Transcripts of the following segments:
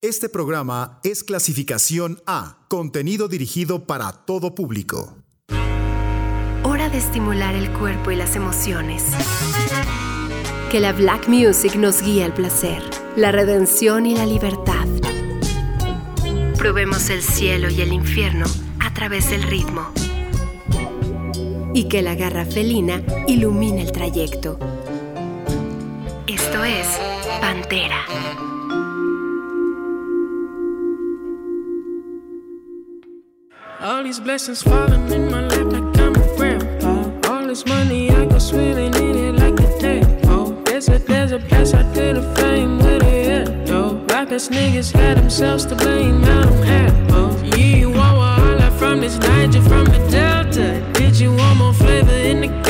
Este programa es clasificación A, contenido dirigido para todo público. Hora de estimular el cuerpo y las emociones. Que la black music nos guíe al placer, la redención y la libertad. Probemos el cielo y el infierno a través del ritmo. Y que la garra felina ilumine el trayecto. Esto es Pantera. All these blessings falling in my lap like I'm a grandpa. All this money I go swimming in it like a tadpole. Oh, there's a, there's a place I did a fame with it, though. Rappers niggas had themselves to blame, now I'm apples. Yeah, you want all I from this Niger, from the Delta. Did you want more flavor in the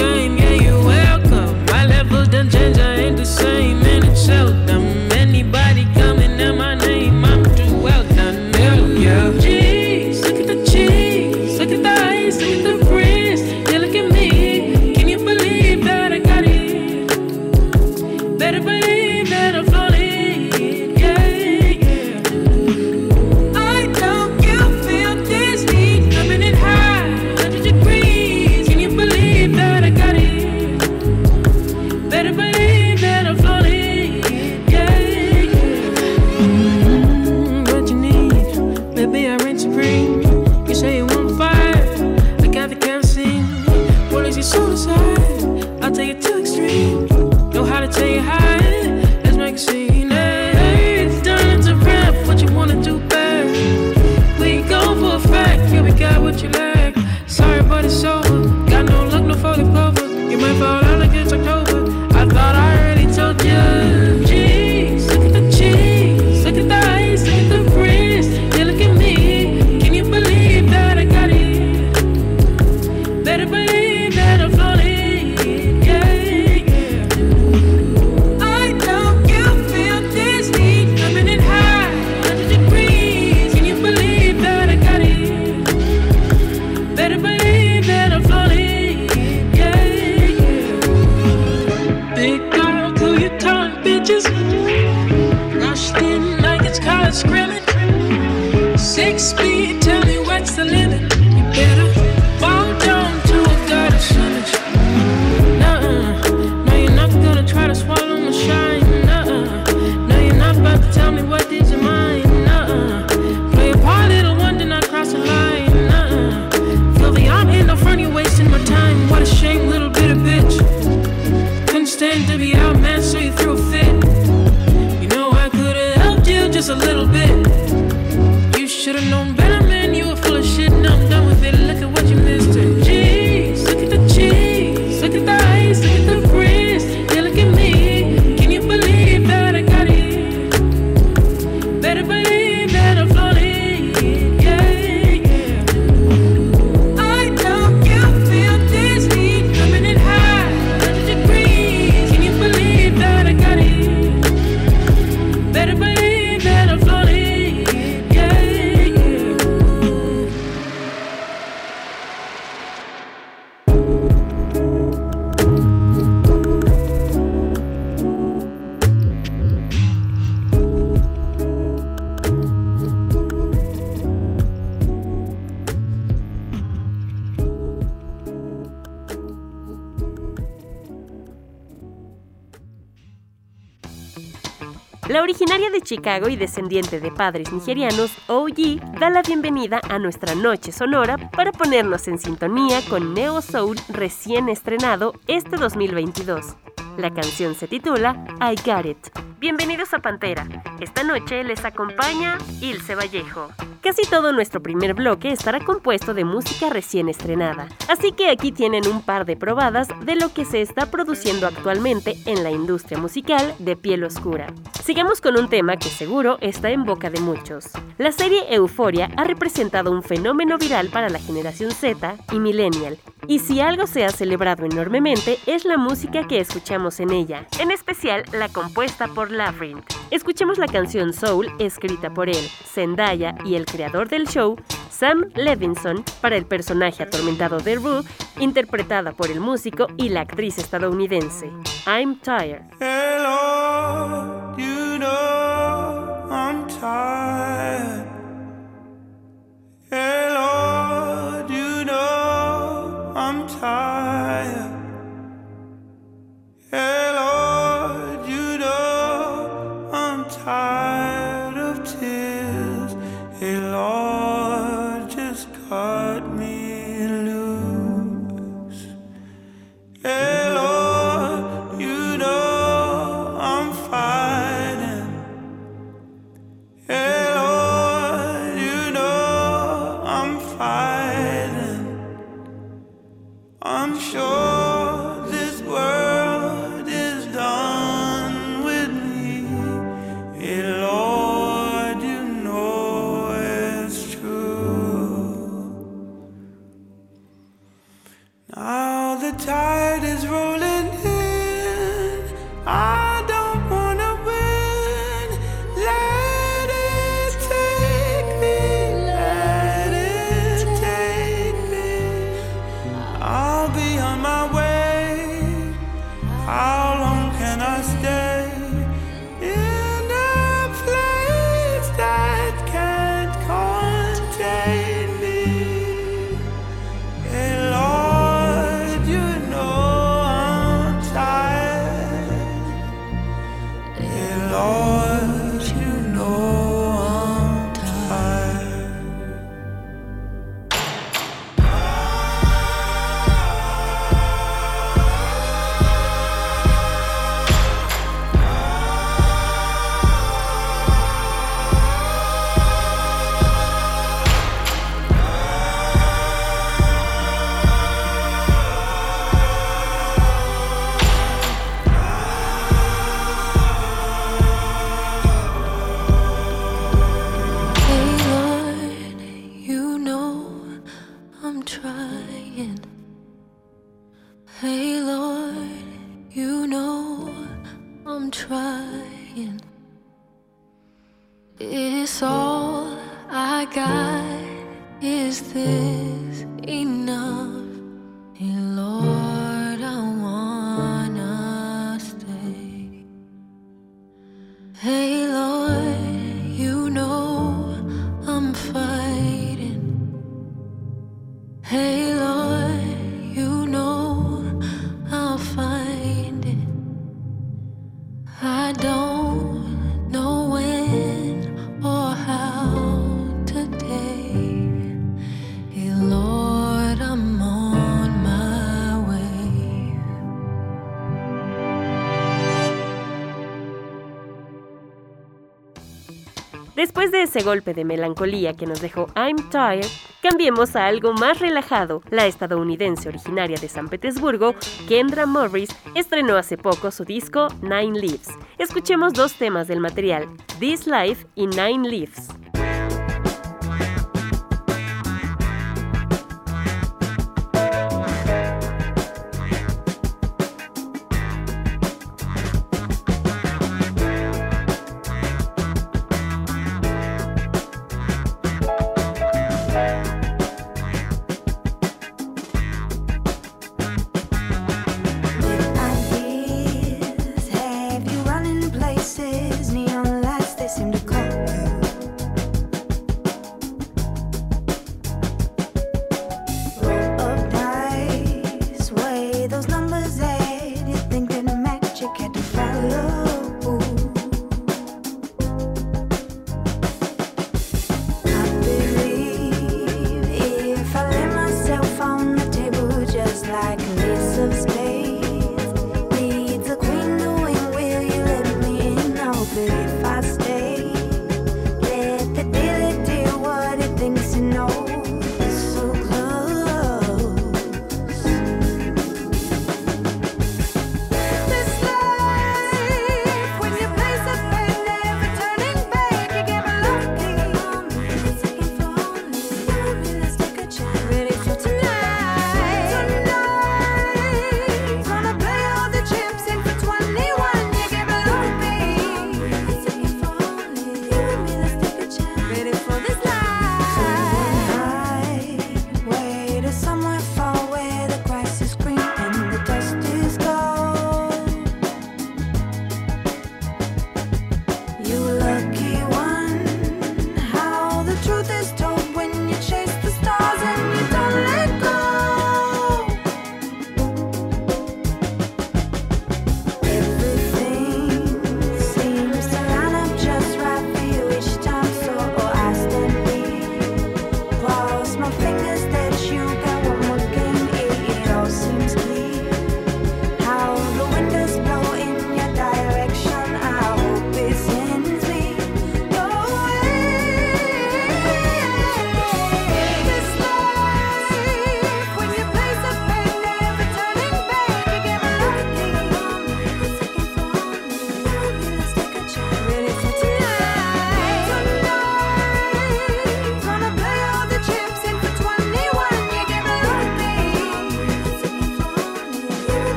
Chicago y descendiente de padres nigerianos, OG, da la bienvenida a nuestra noche sonora para ponernos en sintonía con Neo Soul recién estrenado este 2022. La canción se titula I Got It. Bienvenidos a Pantera. Esta noche les acompaña Ilse Vallejo. Casi todo nuestro primer bloque estará compuesto de música recién estrenada, así que aquí tienen un par de probadas de lo que se está produciendo actualmente en la industria musical de piel oscura. Sigamos con un tema que seguro está en boca de muchos. La serie Euforia ha representado un fenómeno viral para la generación Z y millennial, y si algo se ha celebrado enormemente es la música que escuchamos en ella, en especial la compuesta por Labyrinth. Escuchemos la canción Soul escrita por él, Zendaya y el creador del show, Sam Levinson, para el personaje atormentado de Rue, interpretada por el músico y la actriz estadounidense. I'm tired. Hello, you know I'm tired. You know I'm tired. Ese golpe de melancolía que nos dejó I'm Tired, cambiemos a algo más relajado. La estadounidense originaria de San Petersburgo, Kendra Morris, estrenó hace poco su disco Nine Leaves. Escuchemos dos temas del material, This Life y Nine Leaves.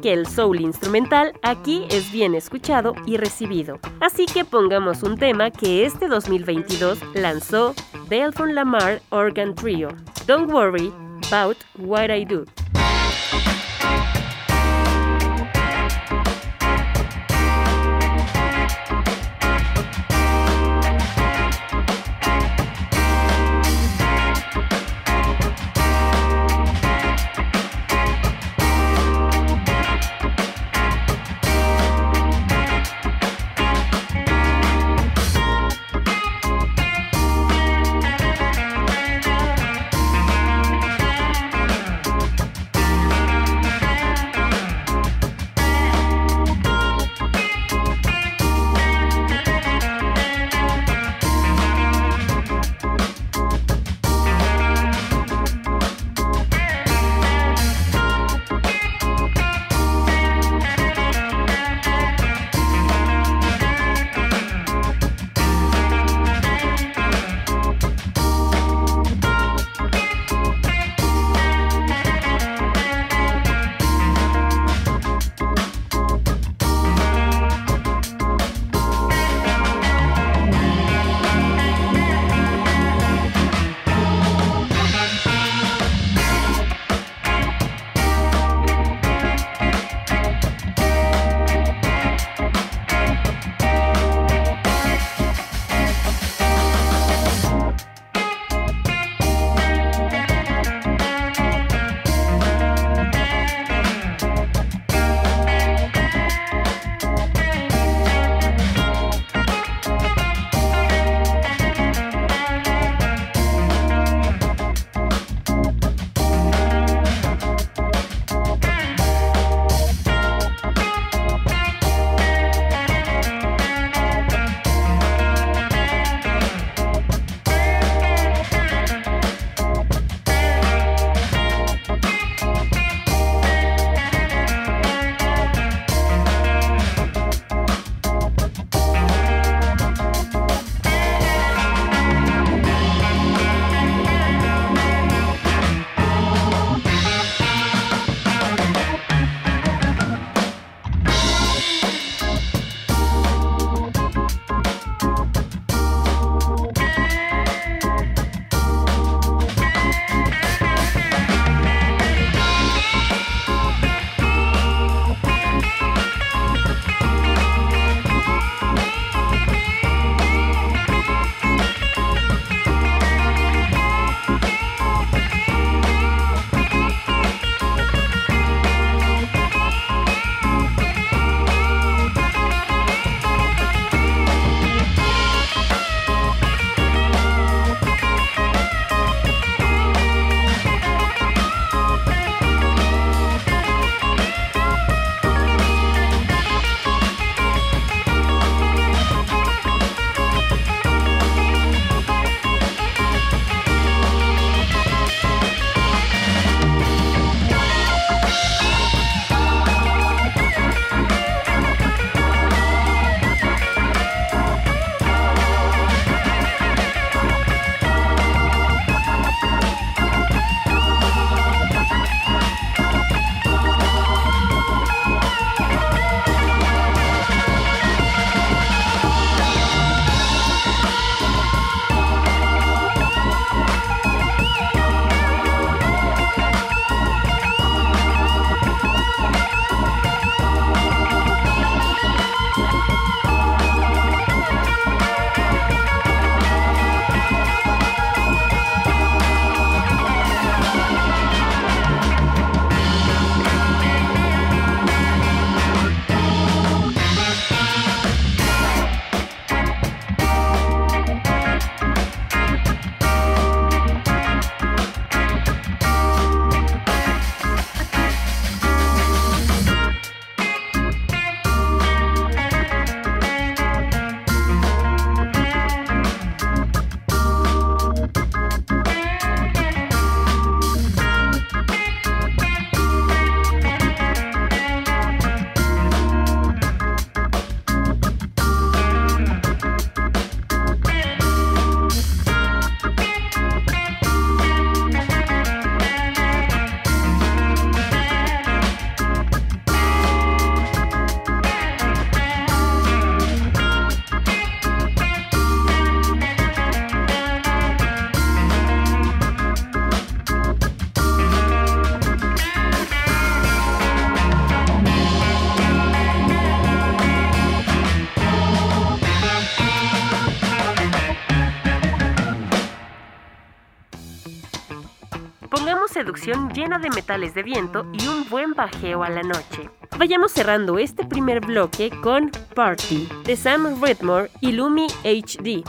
Que el soul instrumental aquí es bien escuchado y recibido. Así que pongamos un tema que este 2022 lanzó Delphine Lamar Organ Trio. Don't worry about what I do. Pongamos seducción llena de metales de viento y un buen bajeo a la noche. Vayamos cerrando este primer bloque con Party de Sam Redmore y Lumi HD,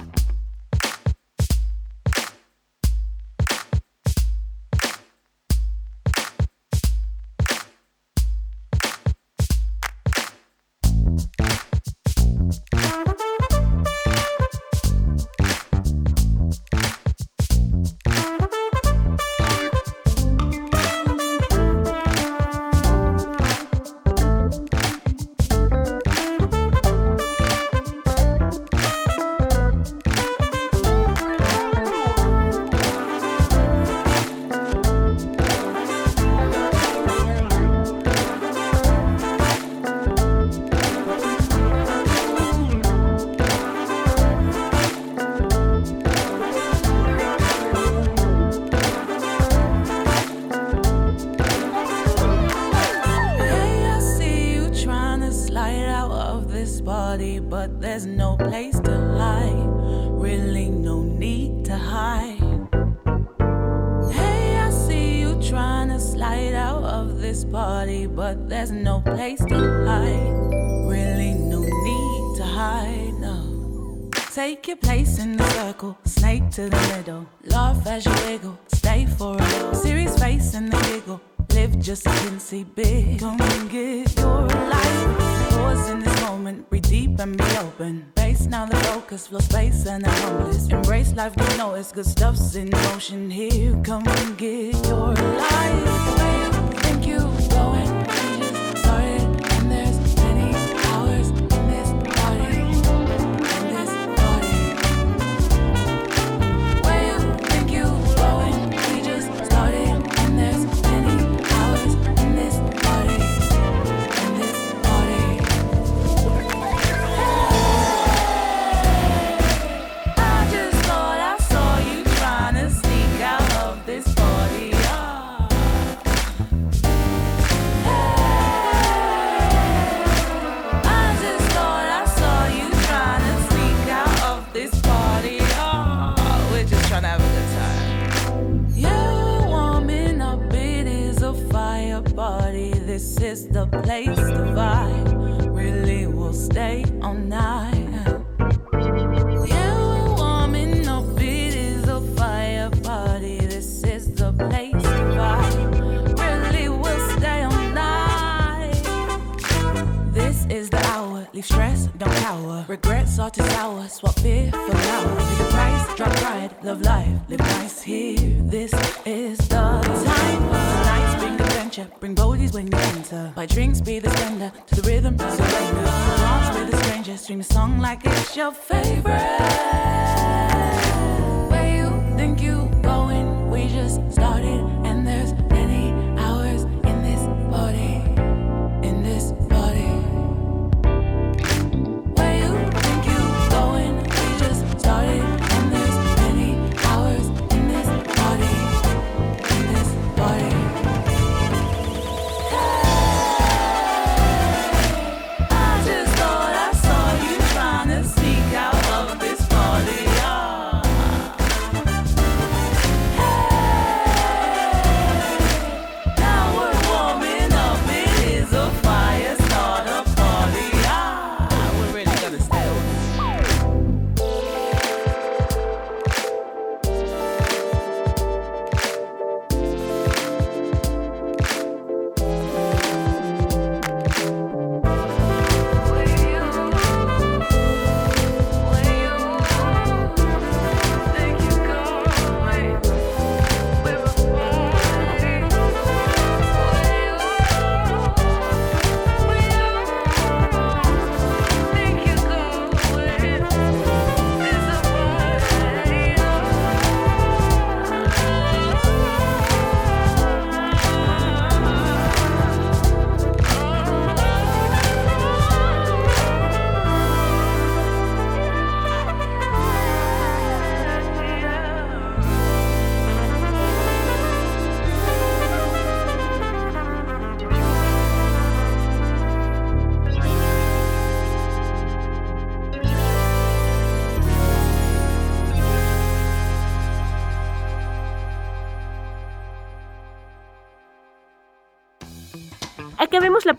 love's in motion. Here, come and get your life.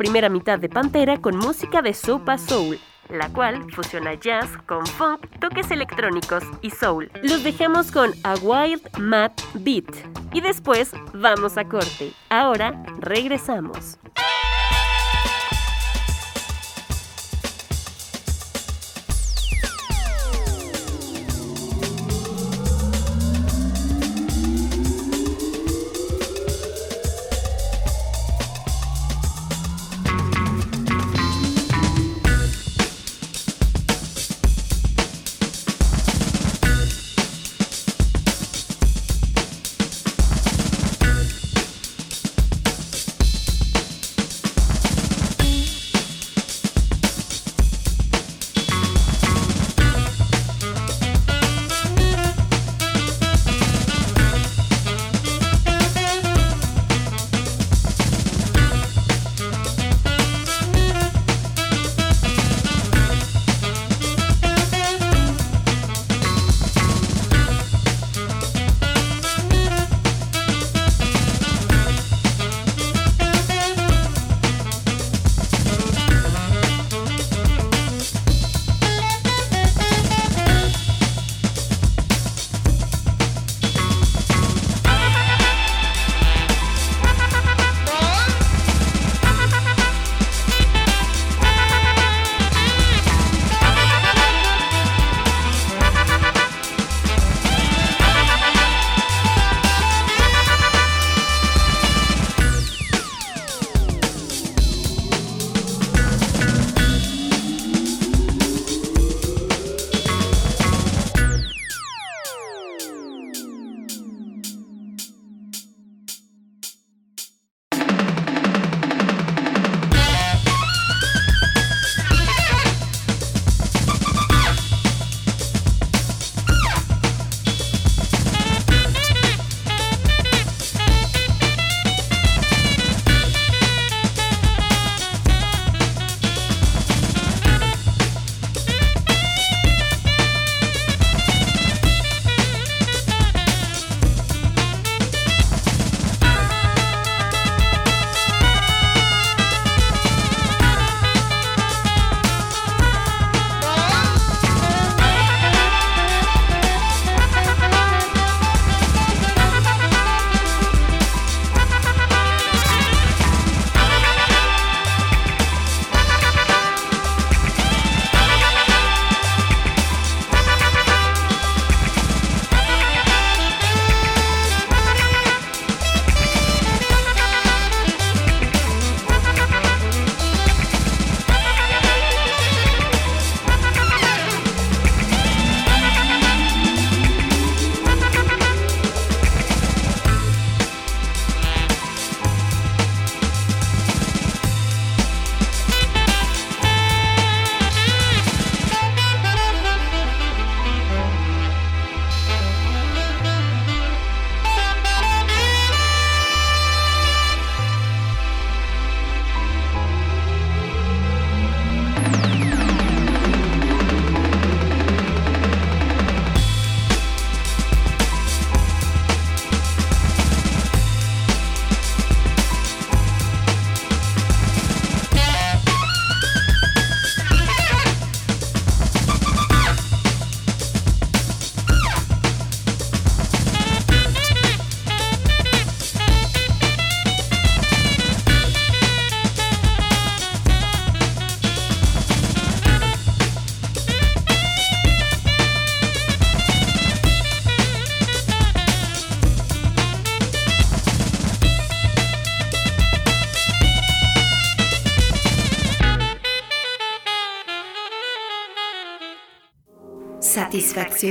Primera mitad de Pantera con música de Sopa Soul, la cual fusiona jazz con funk, toques electrónicos y soul. Los dejamos con A Wild Mad Beat y después vamos a corte. Ahora regresamos.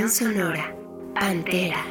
Sonora. Pantera.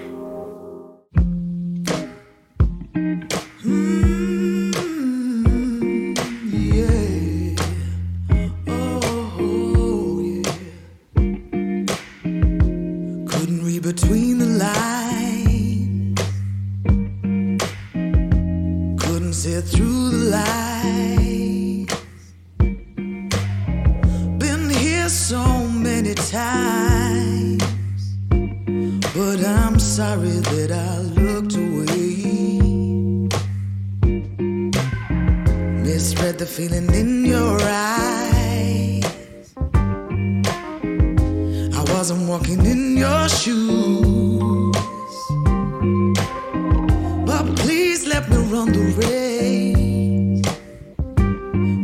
run the race.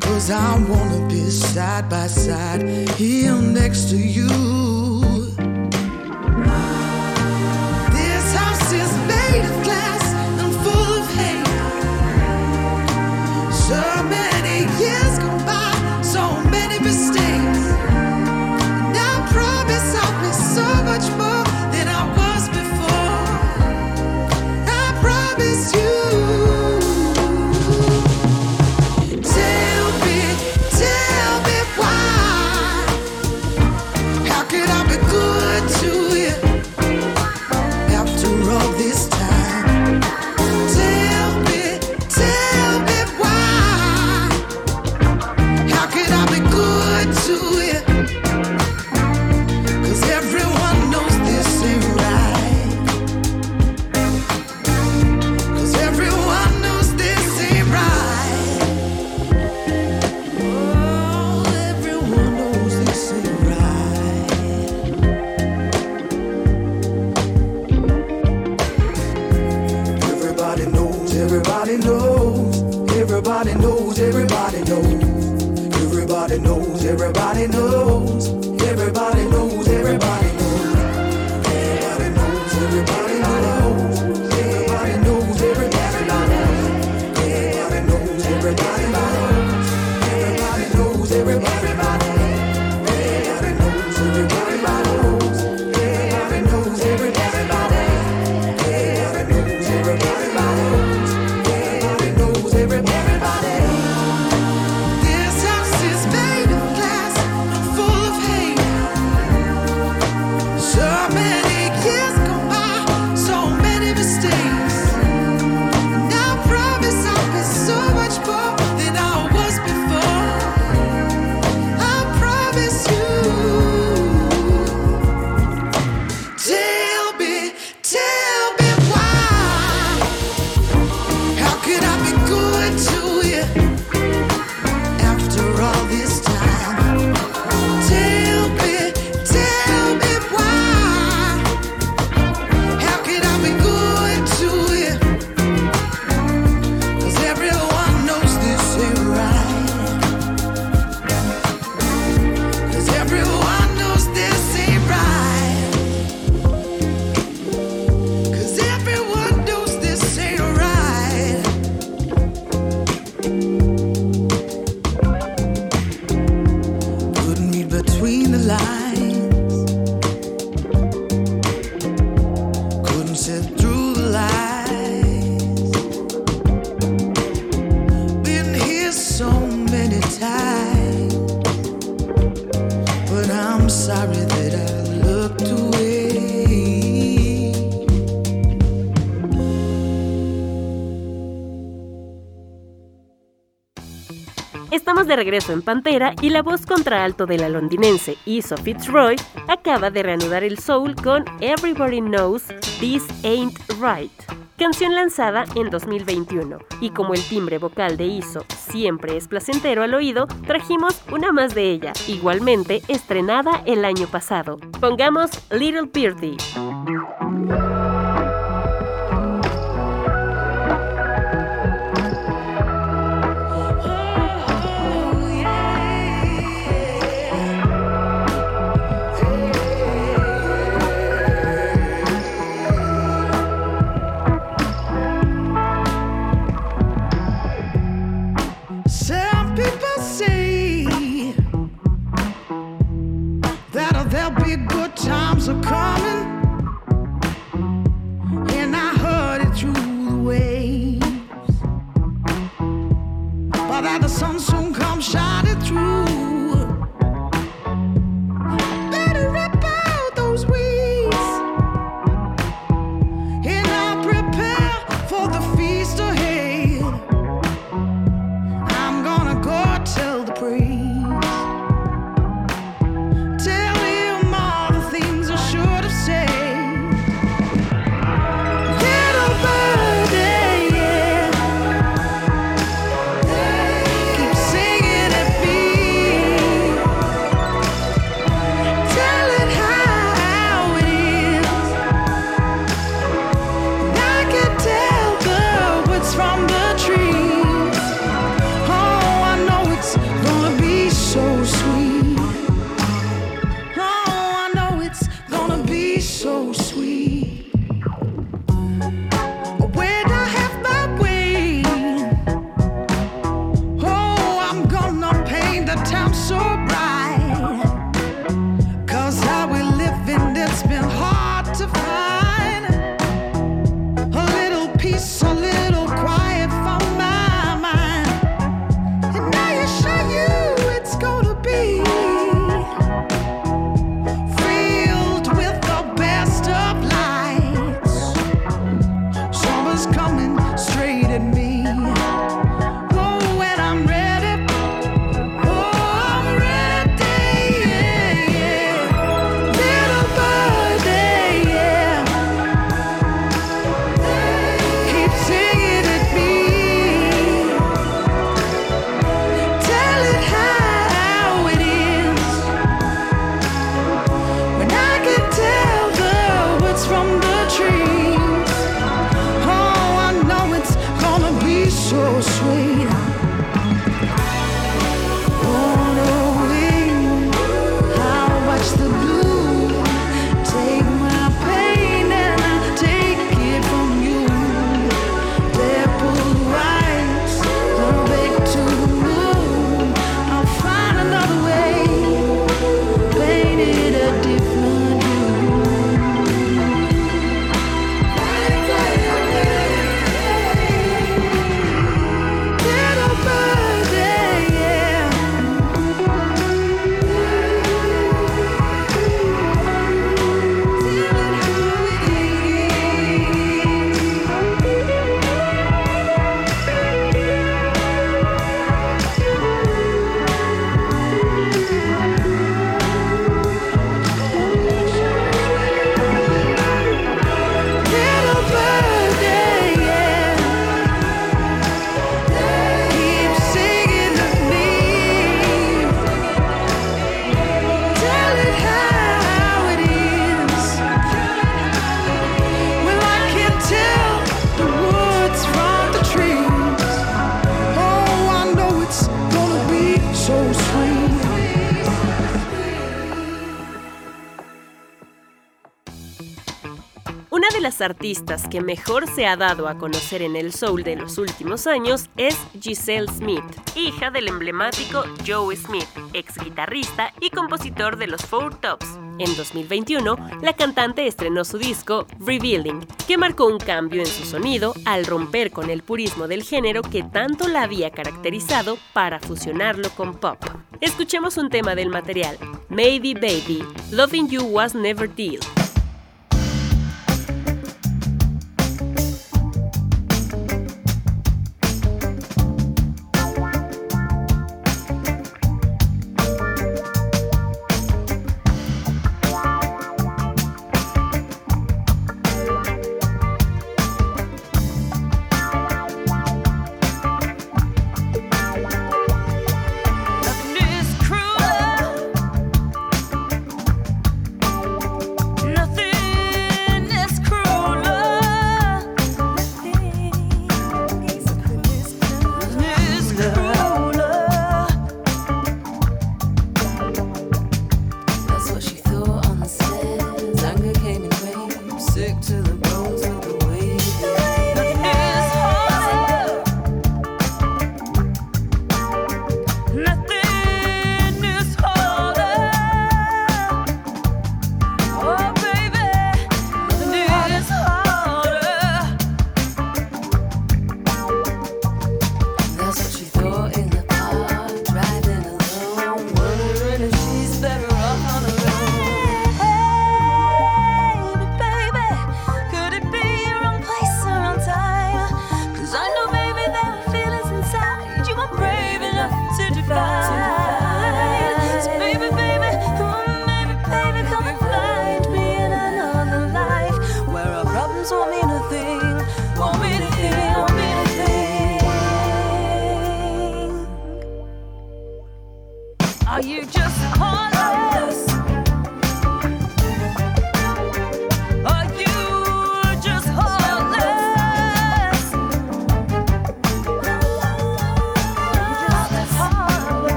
Cause I wanna be side by side, here next to you. regreso en Pantera y la voz contraalto de la londinense Issa Fitzroy acaba de reanudar el soul con Everybody Knows This Ain't Right, canción lanzada en 2021. Y como el timbre vocal de Iso siempre es placentero al oído, trajimos una más de ella, igualmente estrenada el año pasado. Pongamos Little Birdie. Artistas que mejor se ha dado a conocer en el soul de los últimos años es Giselle Smith, hija del emblemático Joe Smith, ex guitarrista y compositor de los Four Tops. En 2021, la cantante estrenó su disco Revealing, que marcó un cambio en su sonido al romper con el purismo del género que tanto la había caracterizado para fusionarlo con pop. Escuchemos un tema del material, Maybe Baby, Loving You Was Never Deal.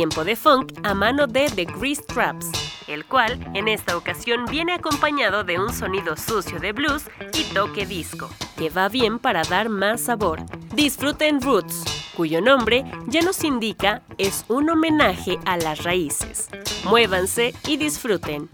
Tiempo de Funk a mano de The Grease Traps, el cual en esta ocasión viene acompañado de un sonido sucio de blues y toque disco, que va bien para dar más sabor. Disfruten Roots, cuyo nombre ya nos indica es un homenaje a las raíces. Muévanse y disfruten.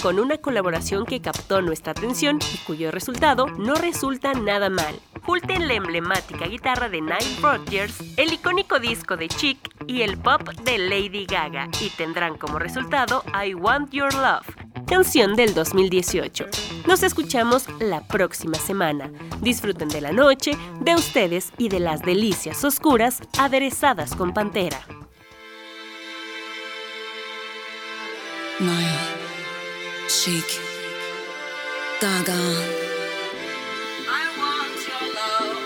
Con una colaboración que captó nuestra atención y cuyo resultado no resulta nada mal. Junten la emblemática guitarra de Nile Rodgers, el icónico disco de Chic y el pop de Lady Gaga y tendrán como resultado I Want Your Love, canción del 2018. Nos escuchamos la próxima semana. Disfruten de la noche, de ustedes y de las delicias oscuras aderezadas con Pantera. Chic, Gaga. I want your love.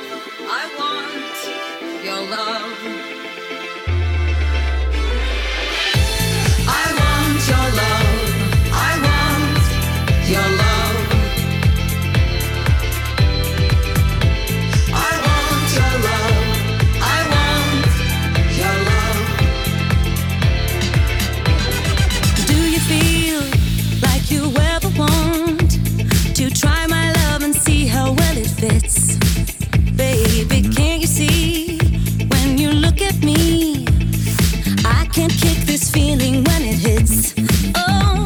I want your love. Baby, can't you see when you look at me? I can't kick this feeling when it hits. Oh,